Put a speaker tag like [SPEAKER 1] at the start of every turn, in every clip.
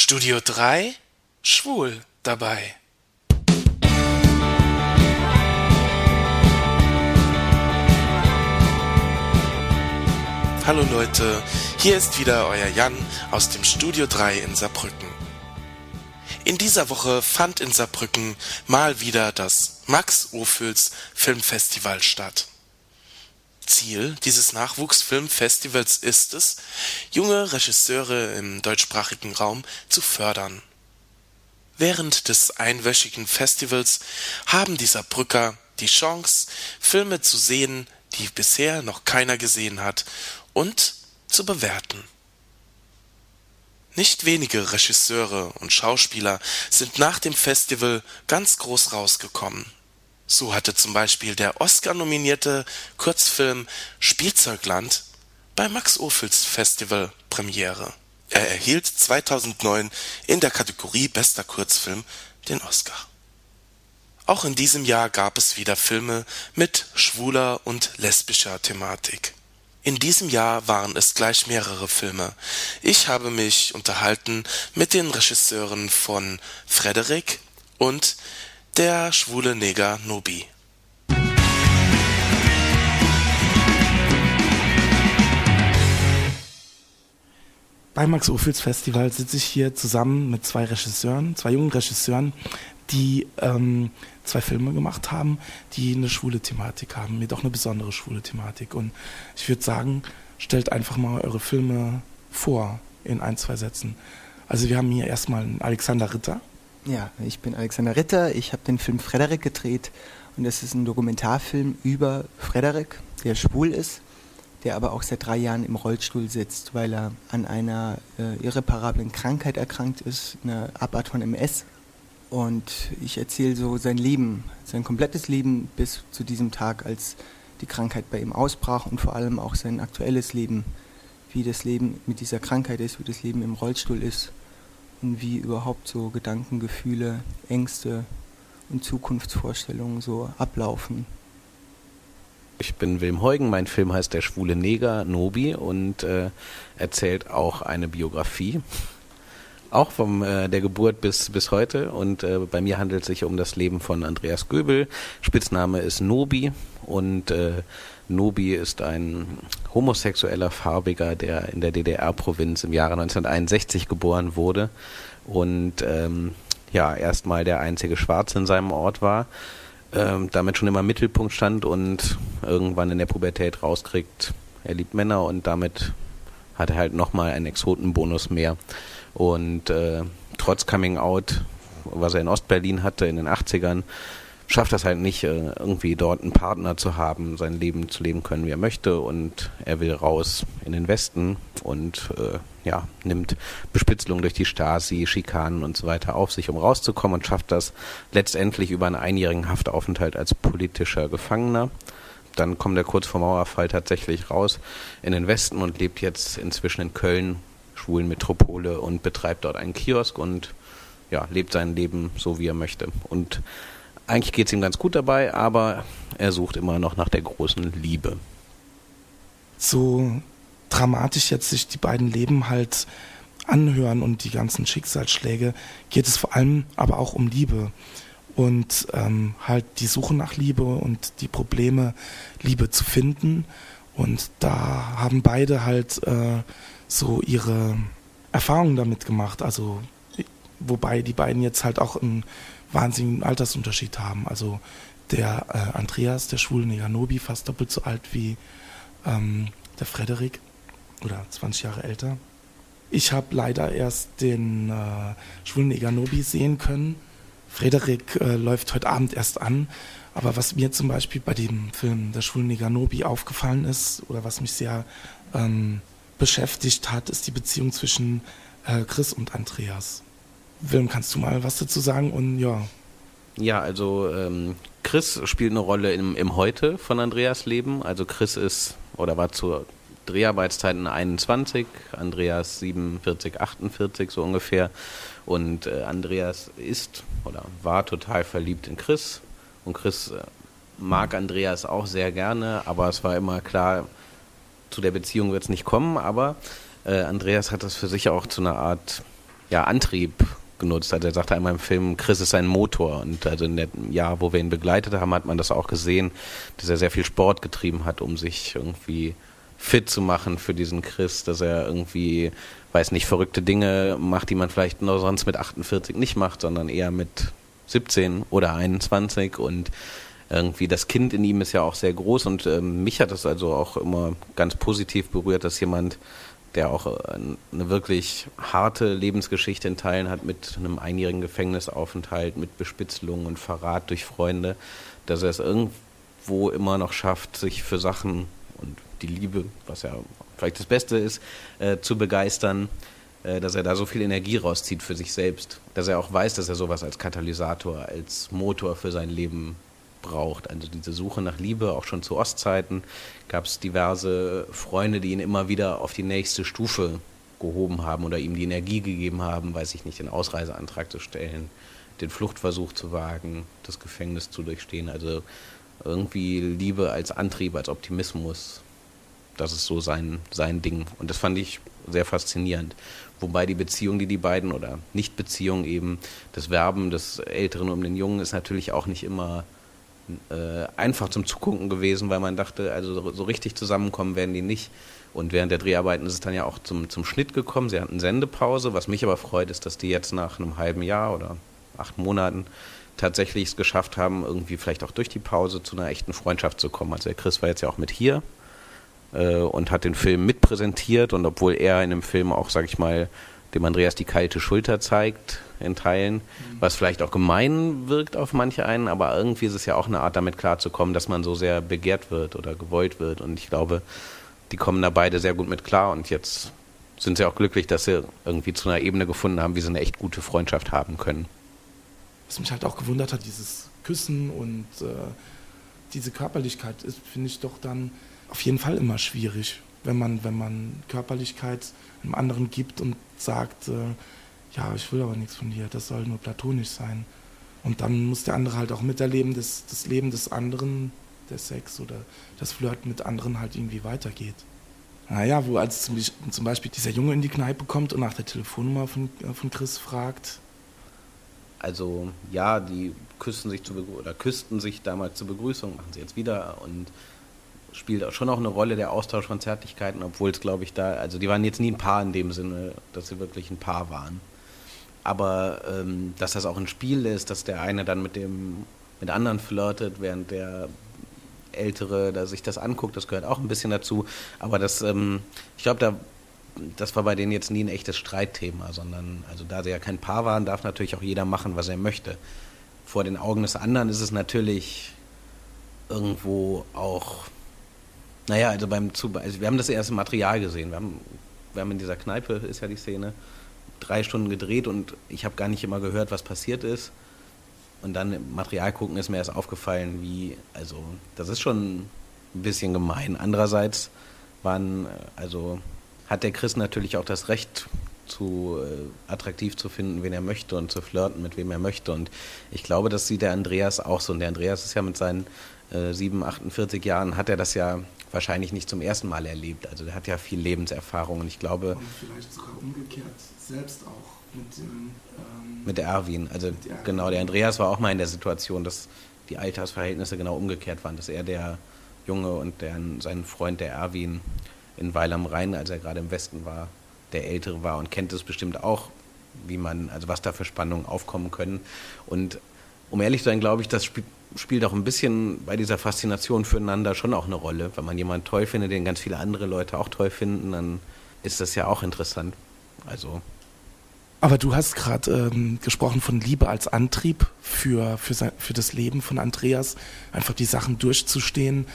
[SPEAKER 1] Studio 3 Schwul dabei. Hallo Leute, hier ist wieder euer Jan aus dem Studio 3 in Saarbrücken. In dieser Woche fand in Saarbrücken mal wieder das Max Ophüls Filmfestival statt. Ziel dieses Nachwuchsfilmfestivals ist es, junge Regisseure im deutschsprachigen Raum zu fördern. Während des einwöchigen Festivals haben die Saarbrücker die Chance, Filme zu sehen, die bisher noch keiner gesehen hat, und zu bewerten. Nicht wenige Regisseure und Schauspieler sind nach dem Festival ganz groß rausgekommen so hatte zum Beispiel der Oscar-nominierte Kurzfilm Spielzeugland bei Max Ophüls Festival Premiere. Er erhielt 2009 in der Kategorie Bester Kurzfilm den Oscar. Auch in diesem Jahr gab es wieder Filme mit schwuler und lesbischer Thematik. In diesem Jahr waren es gleich mehrere Filme. Ich habe mich unterhalten mit den Regisseuren von Frederik und der schwule Neger Nobi.
[SPEAKER 2] Beim Max Ophüls Festival sitze ich hier zusammen mit zwei Regisseuren, zwei jungen Regisseuren, die ähm, zwei Filme gemacht haben, die eine schwule Thematik haben, mir doch eine besondere schwule Thematik. Und ich würde sagen, stellt einfach mal eure Filme vor in ein, zwei Sätzen. Also wir haben hier erstmal Alexander Ritter.
[SPEAKER 3] Ja, ich bin Alexander Ritter. Ich habe den Film Frederik gedreht und das ist ein Dokumentarfilm über Frederik, der schwul ist, der aber auch seit drei Jahren im Rollstuhl sitzt, weil er an einer äh, irreparablen Krankheit erkrankt ist, eine Abart von MS. Und ich erzähle so sein Leben, sein komplettes Leben bis zu diesem Tag, als die Krankheit bei ihm ausbrach und vor allem auch sein aktuelles Leben, wie das Leben mit dieser Krankheit ist, wie das Leben im Rollstuhl ist und wie überhaupt so Gedanken, Gefühle, Ängste und Zukunftsvorstellungen so ablaufen.
[SPEAKER 4] Ich bin Wilm Heugen, mein Film heißt Der schwule Neger, Nobi, und äh, erzählt auch eine Biografie. Auch von äh, der Geburt bis, bis heute. Und äh, bei mir handelt es sich um das Leben von Andreas Göbel. Spitzname ist Nobi und äh, Nobi ist ein homosexueller Farbiger, der in der DDR-Provinz im Jahre 1961 geboren wurde und ähm, ja erstmal der einzige Schwarze in seinem Ort war, ähm, damit schon immer im Mittelpunkt stand und irgendwann in der Pubertät rauskriegt, er liebt Männer und damit hat er halt nochmal einen Exotenbonus mehr. Und äh, trotz Coming Out, was er in Ostberlin hatte in den 80ern, schafft das halt nicht, äh, irgendwie dort einen Partner zu haben, sein Leben zu leben können, wie er möchte. Und er will raus in den Westen und äh, ja, nimmt Bespitzelung durch die Stasi, Schikanen und so weiter auf sich, um rauszukommen und schafft das letztendlich über einen einjährigen Haftaufenthalt als politischer Gefangener. Dann kommt er kurz vor Mauerfall tatsächlich raus in den Westen und lebt jetzt inzwischen in Köln, schwulen Metropole und betreibt dort einen Kiosk und ja, lebt sein Leben so, wie er möchte. Und eigentlich geht es ihm ganz gut dabei, aber er sucht immer noch nach der großen Liebe.
[SPEAKER 2] So dramatisch jetzt sich die beiden Leben halt anhören und die ganzen Schicksalsschläge, geht es vor allem aber auch um Liebe. Und ähm, halt die Suche nach Liebe und die Probleme, Liebe zu finden. Und da haben beide halt äh, so ihre Erfahrungen damit gemacht. Also, wobei die beiden jetzt halt auch ein wahnsinnigen Altersunterschied haben. Also der äh, Andreas, der schwule Neganobi, fast doppelt so alt wie ähm, der Frederik oder 20 Jahre älter. Ich habe leider erst den äh, schwulen Neganobi sehen können. Frederik äh, läuft heute Abend erst an. Aber was mir zum Beispiel bei dem Film Der schwule Neganobi aufgefallen ist oder was mich sehr ähm, beschäftigt hat, ist die Beziehung zwischen äh, Chris und Andreas. Wilm, kannst du mal was dazu sagen? Und ja.
[SPEAKER 4] Ja, also ähm, Chris spielt eine Rolle im, im Heute von Andreas Leben. Also Chris ist oder war zur Dreharbeitszeiten 21, Andreas 47, 48 so ungefähr. Und äh, Andreas ist oder war total verliebt in Chris. Und Chris äh, mag Andreas auch sehr gerne, aber es war immer klar, zu der Beziehung wird es nicht kommen. Aber äh, Andreas hat das für sich auch zu einer Art ja, Antrieb genutzt. Also er sagte einmal im Film, Chris ist sein Motor. Und also in dem Jahr, wo wir ihn begleitet haben, hat man das auch gesehen, dass er sehr viel Sport getrieben hat, um sich irgendwie fit zu machen für diesen Chris, dass er irgendwie, weiß nicht, verrückte Dinge macht, die man vielleicht nur sonst mit 48 nicht macht, sondern eher mit 17 oder 21 und irgendwie das Kind in ihm ist ja auch sehr groß und ähm, mich hat das also auch immer ganz positiv berührt, dass jemand, der auch äh, eine wirklich harte Lebensgeschichte in Teilen hat mit einem einjährigen Gefängnisaufenthalt, mit Bespitzelung und Verrat durch Freunde, dass er es irgendwo immer noch schafft, sich für Sachen und die Liebe, was ja vielleicht das Beste ist, äh, zu begeistern, äh, dass er da so viel Energie rauszieht für sich selbst, dass er auch weiß, dass er sowas als Katalysator, als Motor für sein Leben braucht. Also diese Suche nach Liebe, auch schon zu Ostzeiten, gab es diverse Freunde, die ihn immer wieder auf die nächste Stufe gehoben haben oder ihm die Energie gegeben haben, weiß ich nicht, den Ausreiseantrag zu stellen, den Fluchtversuch zu wagen, das Gefängnis zu durchstehen. Also irgendwie Liebe als Antrieb, als Optimismus das ist so sein, sein Ding. Und das fand ich sehr faszinierend. Wobei die Beziehung, die die beiden oder Nicht-Beziehung eben, das Werben des Älteren um den Jungen ist natürlich auch nicht immer äh, einfach zum Zugucken gewesen, weil man dachte, also so richtig zusammenkommen werden die nicht. Und während der Dreharbeiten ist es dann ja auch zum, zum Schnitt gekommen. Sie hatten Sendepause. Was mich aber freut, ist, dass die jetzt nach einem halben Jahr oder acht Monaten tatsächlich es geschafft haben, irgendwie vielleicht auch durch die Pause zu einer echten Freundschaft zu kommen. Also der Chris war jetzt ja auch mit hier äh, und hat den Film mitpräsentiert und obwohl er in dem Film auch, sag ich mal, dem Andreas die kalte Schulter zeigt in Teilen, mhm. was vielleicht auch gemein wirkt auf manche einen, aber irgendwie ist es ja auch eine Art, damit klarzukommen, dass man so sehr begehrt wird oder gewollt wird. Und ich glaube, die kommen da beide sehr gut mit klar und jetzt sind sie auch glücklich, dass sie irgendwie zu einer Ebene gefunden haben, wie sie eine echt gute Freundschaft haben können.
[SPEAKER 2] Was mich halt auch gewundert hat, dieses Küssen und äh, diese Körperlichkeit ist, finde ich doch dann auf jeden Fall immer schwierig, wenn man, wenn man Körperlichkeit einem anderen gibt und sagt, äh, ja, ich will aber nichts von dir, das soll nur platonisch sein. Und dann muss der andere halt auch miterleben, dass das Leben des anderen, der Sex oder das Flirten mit anderen halt irgendwie weitergeht. Naja, wo als zum Beispiel dieser Junge in die Kneipe kommt und nach der Telefonnummer von, äh, von Chris fragt.
[SPEAKER 4] Also ja, die küssen sich zu oder küssten sich damals zur Begrüßung, machen sie jetzt wieder und spielt schon auch eine Rolle der Austausch von Zärtlichkeiten, obwohl es, glaube ich, da, also die waren jetzt nie ein Paar in dem Sinne, dass sie wirklich ein Paar waren. Aber ähm, dass das auch ein Spiel ist, dass der eine dann mit dem mit anderen flirtet, während der Ältere da sich das anguckt, das gehört auch ein bisschen dazu. Aber das, ähm, ich glaube, da das war bei denen jetzt nie ein echtes Streitthema, sondern also da sie ja kein Paar waren, darf natürlich auch jeder machen, was er möchte. Vor den Augen des anderen ist es natürlich irgendwo auch naja, also beim Zu also wir haben das erste Material gesehen. Wir haben, wir haben in dieser Kneipe, ist ja die Szene, drei Stunden gedreht und ich habe gar nicht immer gehört, was passiert ist. Und dann im Material gucken ist mir erst aufgefallen, wie, also das ist schon ein bisschen gemein. Andererseits waren, also hat der Chris natürlich auch das Recht, zu äh, attraktiv zu finden, wen er möchte und zu flirten, mit wem er möchte. Und ich glaube, das sieht der Andreas auch so. Und der Andreas ist ja mit seinen äh, 7, 48 Jahren, hat er das ja wahrscheinlich nicht zum ersten Mal erlebt. Also der hat ja viel Lebenserfahrung und ich glaube. Und
[SPEAKER 2] vielleicht sogar umgekehrt selbst auch mit dem.
[SPEAKER 4] Ähm, mit der Erwin. Also der genau, der Andreas war auch mal in der Situation, dass die Altersverhältnisse genau umgekehrt waren, dass er der Junge und der, sein Freund der Erwin in Weil am Rhein, als er gerade im Westen war, der Ältere war und kennt es bestimmt auch, wie man, also was da für Spannungen aufkommen können. Und um ehrlich zu sein, glaube ich, das spielt spielt auch ein bisschen bei dieser Faszination füreinander schon auch eine Rolle. Wenn man jemanden toll findet, den ganz viele andere Leute auch toll finden, dann ist das ja auch interessant. Also.
[SPEAKER 2] Aber du hast gerade ähm, gesprochen von Liebe als Antrieb für, für, sein, für das Leben von Andreas, einfach die Sachen durchzustehen.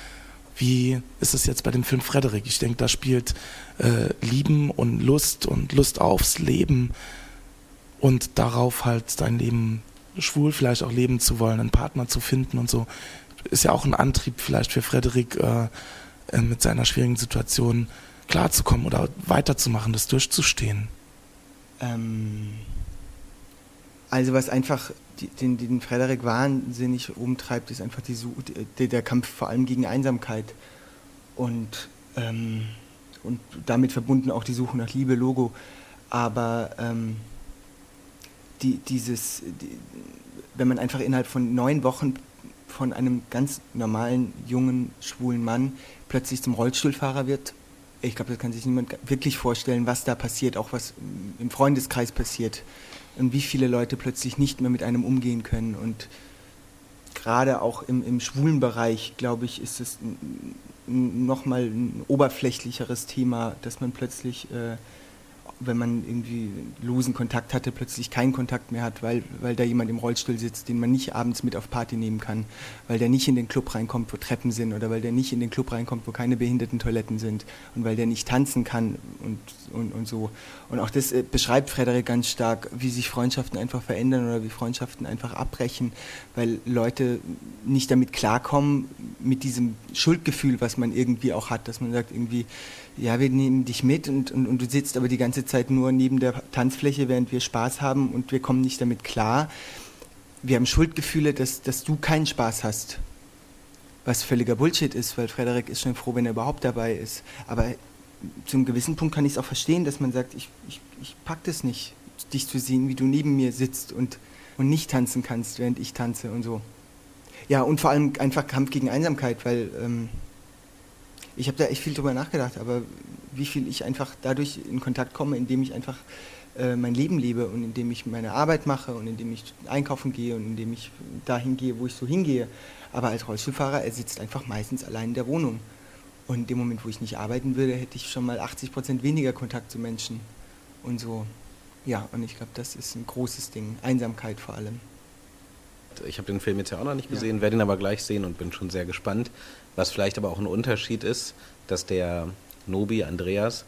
[SPEAKER 2] Wie ist es jetzt bei dem Film Frederik? Ich denke, da spielt äh, Lieben und Lust und Lust aufs Leben und darauf halt dein Leben schwul vielleicht auch leben zu wollen, einen Partner zu finden und so, ist ja auch ein Antrieb vielleicht für Frederik äh, äh, mit seiner schwierigen Situation klarzukommen oder weiterzumachen, das durchzustehen.
[SPEAKER 3] Ähm, also was einfach den, den Frederik wahnsinnig umtreibt, ist einfach die, die, der Kampf vor allem gegen Einsamkeit und, ähm, und damit verbunden auch die Suche nach Liebe, Logo. Aber ähm, die, dieses, die, wenn man einfach innerhalb von neun Wochen von einem ganz normalen, jungen, schwulen Mann plötzlich zum Rollstuhlfahrer wird, ich glaube, das kann sich niemand wirklich vorstellen, was da passiert, auch was im Freundeskreis passiert und wie viele Leute plötzlich nicht mehr mit einem umgehen können. Und gerade auch im, im schwulen Bereich, glaube ich, ist es nochmal ein oberflächlicheres Thema, dass man plötzlich äh, wenn man irgendwie losen Kontakt hatte, plötzlich keinen Kontakt mehr hat, weil, weil da jemand im Rollstuhl sitzt, den man nicht abends mit auf Party nehmen kann, weil der nicht in den Club reinkommt, wo Treppen sind oder weil der nicht in den Club reinkommt, wo keine behinderten Toiletten sind und weil der nicht tanzen kann und, und, und so. Und auch das äh, beschreibt Frederik ganz stark, wie sich Freundschaften einfach verändern oder wie Freundschaften einfach abbrechen, weil Leute nicht damit klarkommen, mit diesem Schuldgefühl, was man irgendwie auch hat, dass man sagt irgendwie, ja, wir nehmen dich mit und, und, und, du sitzt aber die ganze Zeit nur neben der Tanzfläche, während wir Spaß haben und wir kommen nicht damit klar. Wir haben Schuldgefühle, dass, dass du keinen Spaß hast. Was völliger Bullshit ist, weil Frederik ist schon froh, wenn er überhaupt dabei ist. Aber zu einem gewissen Punkt kann ich es auch verstehen, dass man sagt, ich, ich, ich pack das nicht, dich zu sehen, wie du neben mir sitzt und, und nicht tanzen kannst, während ich tanze und so. Ja, und vor allem einfach Kampf gegen Einsamkeit, weil ähm, ich habe da echt viel drüber nachgedacht, aber wie viel ich einfach dadurch in Kontakt komme, indem ich einfach äh, mein Leben lebe und indem ich meine Arbeit mache und indem ich einkaufen gehe und indem ich dahin gehe, wo ich so hingehe. Aber als Rollstuhlfahrer, er sitzt einfach meistens allein in der Wohnung. Und in dem Moment, wo ich nicht arbeiten würde, hätte ich schon mal 80 Prozent weniger Kontakt zu Menschen. Und so, ja, und ich glaube, das ist ein großes Ding. Einsamkeit vor allem.
[SPEAKER 4] Ich habe den Film jetzt ja auch noch nicht gesehen, ja. werde ihn aber gleich sehen und bin schon sehr gespannt. Was vielleicht aber auch ein Unterschied ist, dass der Nobi, Andreas,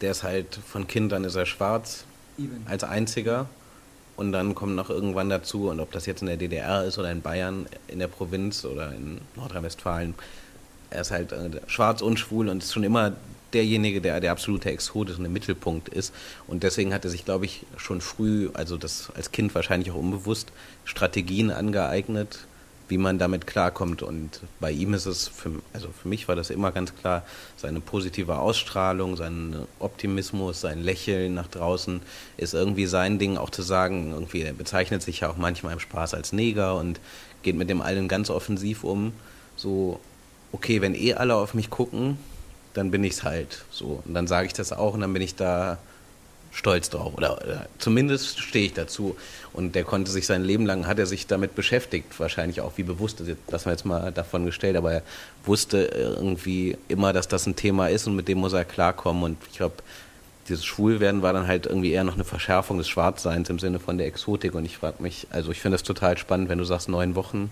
[SPEAKER 4] der ist halt von Kind an ist er schwarz Even. als einziger. Und dann kommt noch irgendwann dazu, und ob das jetzt in der DDR ist oder in Bayern, in der Provinz oder in Nordrhein-Westfalen, er ist halt äh, schwarz und schwul und ist schon immer derjenige, der der absolute Exot ist und im Mittelpunkt ist. Und deswegen hat er sich, glaube ich, schon früh, also das als Kind wahrscheinlich auch unbewusst, Strategien angeeignet, wie man damit klarkommt. Und bei ihm ist es, für, also für mich war das immer ganz klar, seine positive Ausstrahlung, sein Optimismus, sein Lächeln nach draußen ist irgendwie sein Ding, auch zu sagen, irgendwie, er bezeichnet sich ja auch manchmal im Spaß als Neger und geht mit dem allen ganz offensiv um. So, okay, wenn eh alle auf mich gucken, dann bin ich es halt. So. Und dann sage ich das auch und dann bin ich da stolz drauf. Oder, oder zumindest stehe ich dazu. Und der konnte sich sein Leben lang, hat er sich damit beschäftigt, wahrscheinlich auch wie bewusst, das wir jetzt mal davon gestellt, aber er wusste irgendwie immer, dass das ein Thema ist und mit dem muss er klarkommen. Und ich glaube, dieses Schwulwerden war dann halt irgendwie eher noch eine Verschärfung des Schwarzseins im Sinne von der Exotik. Und ich frage mich, also ich finde das total spannend, wenn du sagst neun Wochen,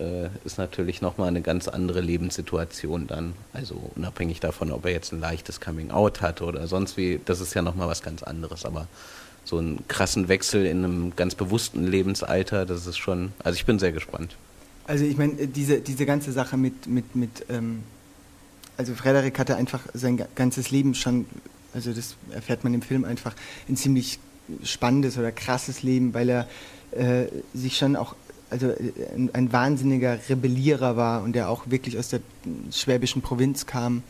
[SPEAKER 4] äh, ist natürlich nochmal eine ganz andere Lebenssituation dann. Also unabhängig davon, ob er jetzt ein leichtes Coming-out hat oder sonst wie, das ist ja nochmal was ganz anderes. Aber so einen krassen Wechsel in einem ganz bewussten Lebensalter, das ist schon, also ich bin sehr gespannt.
[SPEAKER 3] Also ich meine, diese, diese ganze Sache mit, mit, mit ähm, also Frederik hatte einfach sein ganzes Leben schon, also das erfährt man im Film einfach, ein ziemlich spannendes oder krasses Leben, weil er äh, sich schon auch also äh, ein, ein, wahnsinniger Rebellierer war und der auch wirklich aus der schwäbischen Provinz kam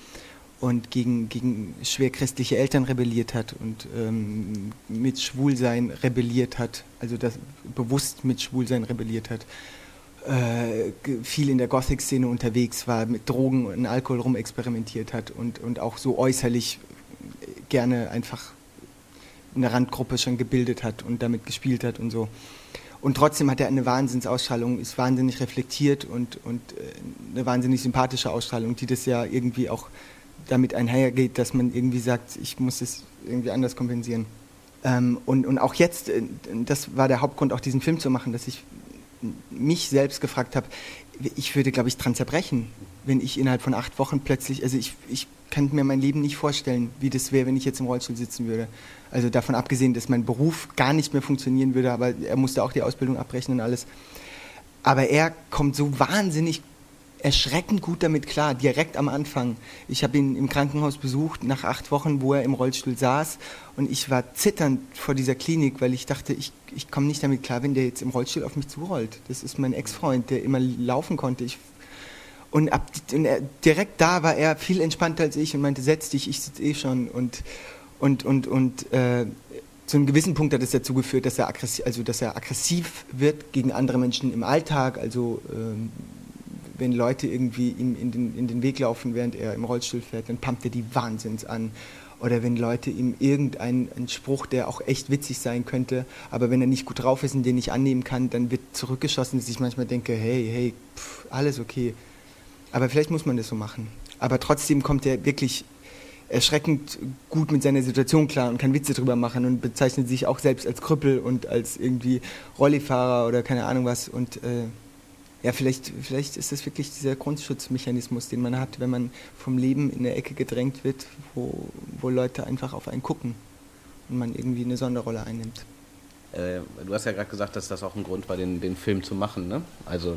[SPEAKER 3] und gegen, gegen schwerchristliche Eltern rebelliert hat und ähm, mit Schwulsein rebelliert hat, also das bewusst mit Schwulsein rebelliert hat, äh, viel in der Gothic-Szene unterwegs war, mit Drogen und Alkohol rumexperimentiert hat und, und auch so äußerlich gerne einfach eine Randgruppe schon gebildet hat und damit gespielt hat und so. Und trotzdem hat er eine Wahnsinnsausstrahlung, ist wahnsinnig reflektiert und, und äh, eine wahnsinnig sympathische Ausstrahlung, die das ja irgendwie auch damit einhergeht, dass man irgendwie sagt, ich muss es irgendwie anders kompensieren. Ähm, und, und auch jetzt, äh, das war der Hauptgrund, auch diesen Film zu machen, dass ich mich selbst gefragt habe, ich würde, glaube ich, dran zerbrechen, wenn ich innerhalb von acht Wochen plötzlich, also ich, ich kann mir mein Leben nicht vorstellen, wie das wäre, wenn ich jetzt im Rollstuhl sitzen würde. Also davon abgesehen, dass mein Beruf gar nicht mehr funktionieren würde, aber er musste auch die Ausbildung abbrechen und alles. Aber er kommt so wahnsinnig erschreckend gut damit klar, direkt am Anfang. Ich habe ihn im Krankenhaus besucht, nach acht Wochen, wo er im Rollstuhl saß. Und ich war zitternd vor dieser Klinik, weil ich dachte, ich, ich komme nicht damit klar, wenn der jetzt im Rollstuhl auf mich zurollt. Das ist mein Ex-Freund, der immer laufen konnte. Ich, und, ab, und er, direkt da war er viel entspannter als ich und meinte, setz dich, ich sitze eh schon. Und, und, und, und äh, zu einem gewissen Punkt hat es dazu geführt, dass er aggressiv, also dass er aggressiv wird gegen andere Menschen im Alltag. Also ähm, wenn Leute irgendwie ihm in den, in den Weg laufen, während er im Rollstuhl fährt, dann pumpt er die Wahnsinns an. Oder wenn Leute ihm irgendeinen Spruch, der auch echt witzig sein könnte, aber wenn er nicht gut drauf ist und den nicht annehmen kann, dann wird zurückgeschossen, dass ich manchmal denke, hey, hey, pff, alles okay. Aber vielleicht muss man das so machen. Aber trotzdem kommt er wirklich erschreckend gut mit seiner Situation klar und kann Witze drüber machen und bezeichnet sich auch selbst als Krüppel und als irgendwie Rollifahrer oder keine Ahnung was. Und äh, ja, vielleicht, vielleicht ist das wirklich dieser Grundschutzmechanismus, den man hat, wenn man vom Leben in der Ecke gedrängt wird, wo, wo Leute einfach auf einen gucken und man irgendwie eine Sonderrolle einnimmt.
[SPEAKER 4] Äh, du hast ja gerade gesagt, dass das auch ein Grund war, den, den Film zu machen, ne? Also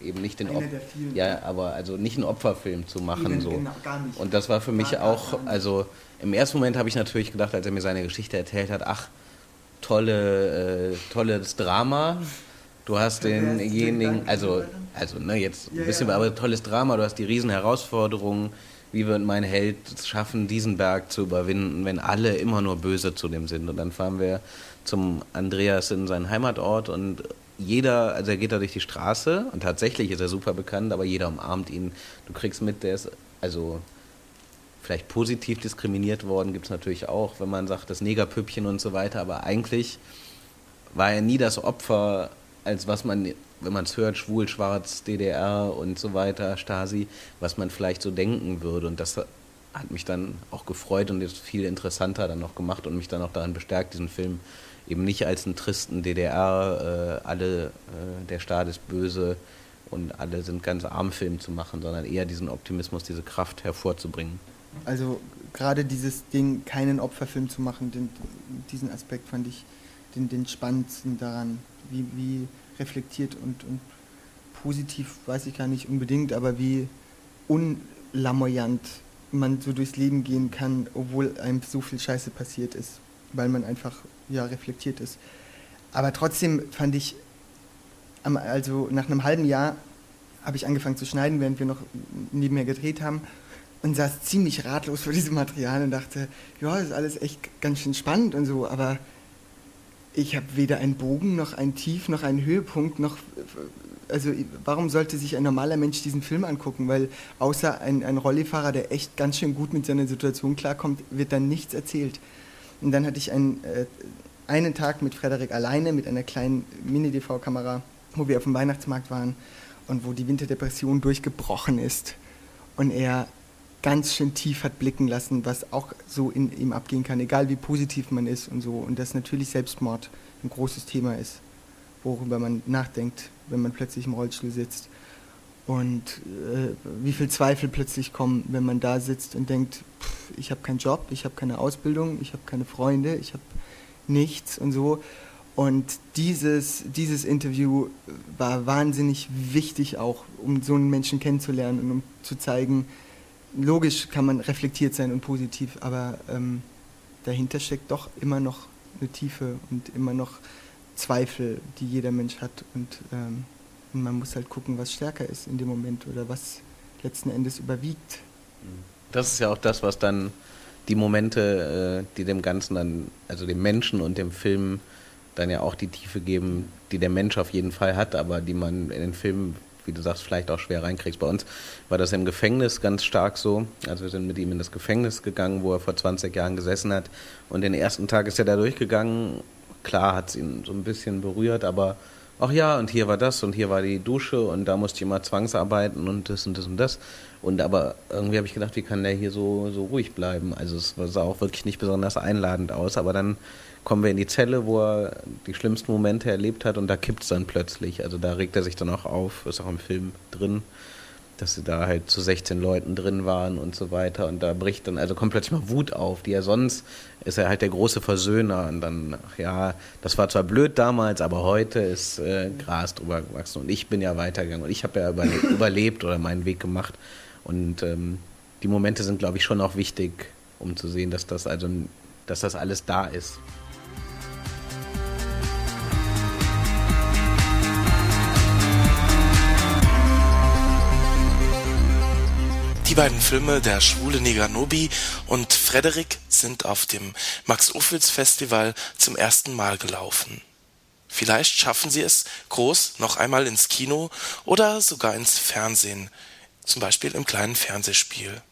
[SPEAKER 4] eben nicht den Opfer, ja, aber also nicht einen Opferfilm zu machen eben, so. Genau, gar nicht. Und das war für mich gar, auch, gar also im ersten Moment habe ich natürlich gedacht, als er mir seine Geschichte erzählt hat, ach tolle, äh, tolles Drama. Du hast denjenigen, also also ne jetzt ein bisschen, aber tolles Drama. Du hast die riesen Herausforderungen. Wie wird mein Held schaffen, diesen Berg zu überwinden, wenn alle immer nur böse zu dem sind? Und dann fahren wir zum Andreas in seinen Heimatort und jeder, also er geht da durch die Straße und tatsächlich ist er super bekannt, aber jeder umarmt ihn. Du kriegst mit, der ist also vielleicht positiv diskriminiert worden, gibt es natürlich auch, wenn man sagt, das Negerpüppchen und so weiter, aber eigentlich war er nie das Opfer, als was man, wenn man es hört, schwul, schwarz, DDR und so weiter, Stasi, was man vielleicht so denken würde. Und das hat mich dann auch gefreut und ist viel interessanter dann noch gemacht und mich dann auch daran bestärkt, diesen Film eben nicht als einen tristen DDR, äh, alle, äh, der Staat ist böse und alle sind ganz arm Film zu machen, sondern eher diesen Optimismus, diese Kraft hervorzubringen.
[SPEAKER 3] Also gerade dieses Ding, keinen Opferfilm zu machen, den, diesen Aspekt fand ich den, den spannendsten daran, wie, wie reflektiert und, und positiv, weiß ich gar nicht unbedingt, aber wie unlamoyant man so durchs Leben gehen kann, obwohl einem so viel Scheiße passiert ist, weil man einfach ja, reflektiert ist. Aber trotzdem fand ich, also nach einem halben Jahr habe ich angefangen zu schneiden, während wir noch neben mir gedreht haben und saß ziemlich ratlos vor diesem Material und dachte, ja, das ist alles echt ganz schön spannend und so, aber ich habe weder einen Bogen noch einen Tief noch einen Höhepunkt noch also warum sollte sich ein normaler Mensch diesen Film angucken? Weil außer ein, ein Rollifahrer, der echt ganz schön gut mit seiner Situation klarkommt, wird dann nichts erzählt. Und dann hatte ich einen, äh, einen Tag mit Frederik alleine mit einer kleinen Mini-DV-Kamera, wo wir auf dem Weihnachtsmarkt waren und wo die Winterdepression durchgebrochen ist und er ganz schön tief hat blicken lassen, was auch so in ihm abgehen kann, egal wie positiv man ist und so. Und dass natürlich Selbstmord ein großes Thema ist, worüber man nachdenkt, wenn man plötzlich im Rollstuhl sitzt. Und äh, wie viel Zweifel plötzlich kommen, wenn man da sitzt und denkt, pff, ich habe keinen Job, ich habe keine Ausbildung, ich habe keine Freunde, ich habe nichts und so. Und dieses, dieses Interview war wahnsinnig wichtig auch, um so einen Menschen kennenzulernen und um zu zeigen, logisch kann man reflektiert sein und positiv, aber ähm, dahinter steckt doch immer noch eine Tiefe und immer noch Zweifel, die jeder Mensch hat. Und ähm, und man muss halt gucken, was stärker ist in dem Moment oder was letzten Endes überwiegt.
[SPEAKER 4] Das ist ja auch das, was dann die Momente, äh, die dem Ganzen dann, also dem Menschen und dem Film dann ja auch die Tiefe geben, die der Mensch auf jeden Fall hat, aber die man in den Filmen, wie du sagst, vielleicht auch schwer reinkriegst. Bei uns war das im Gefängnis ganz stark so. Also wir sind mit ihm in das Gefängnis gegangen, wo er vor 20 Jahren gesessen hat. Und den ersten Tag ist er da durchgegangen. Klar hat es ihn so ein bisschen berührt, aber ach ja, und hier war das und hier war die Dusche und da musste ich immer zwangsarbeiten und das und das und das. Und aber irgendwie habe ich gedacht, wie kann der hier so, so ruhig bleiben? Also es sah auch wirklich nicht besonders einladend aus, aber dann kommen wir in die Zelle, wo er die schlimmsten Momente erlebt hat und da kippt es dann plötzlich. Also da regt er sich dann auch auf, ist auch im Film drin dass sie da halt zu 16 Leuten drin waren und so weiter. Und da bricht dann, also kommt plötzlich mal Wut auf, die er sonst ist er halt der große Versöhner. Und dann, ach ja, das war zwar blöd damals, aber heute ist äh, Gras drüber gewachsen. Und ich bin ja weitergegangen und ich habe ja überlebt oder meinen Weg gemacht. Und ähm, die Momente sind, glaube ich, schon auch wichtig, um zu sehen, dass das also, dass das alles da ist.
[SPEAKER 1] Die beiden Filme Der schwule Neger Nobi und Frederik sind auf dem Max-Ophüls-Festival zum ersten Mal gelaufen. Vielleicht schaffen sie es groß noch einmal ins Kino oder sogar ins Fernsehen, zum Beispiel im kleinen Fernsehspiel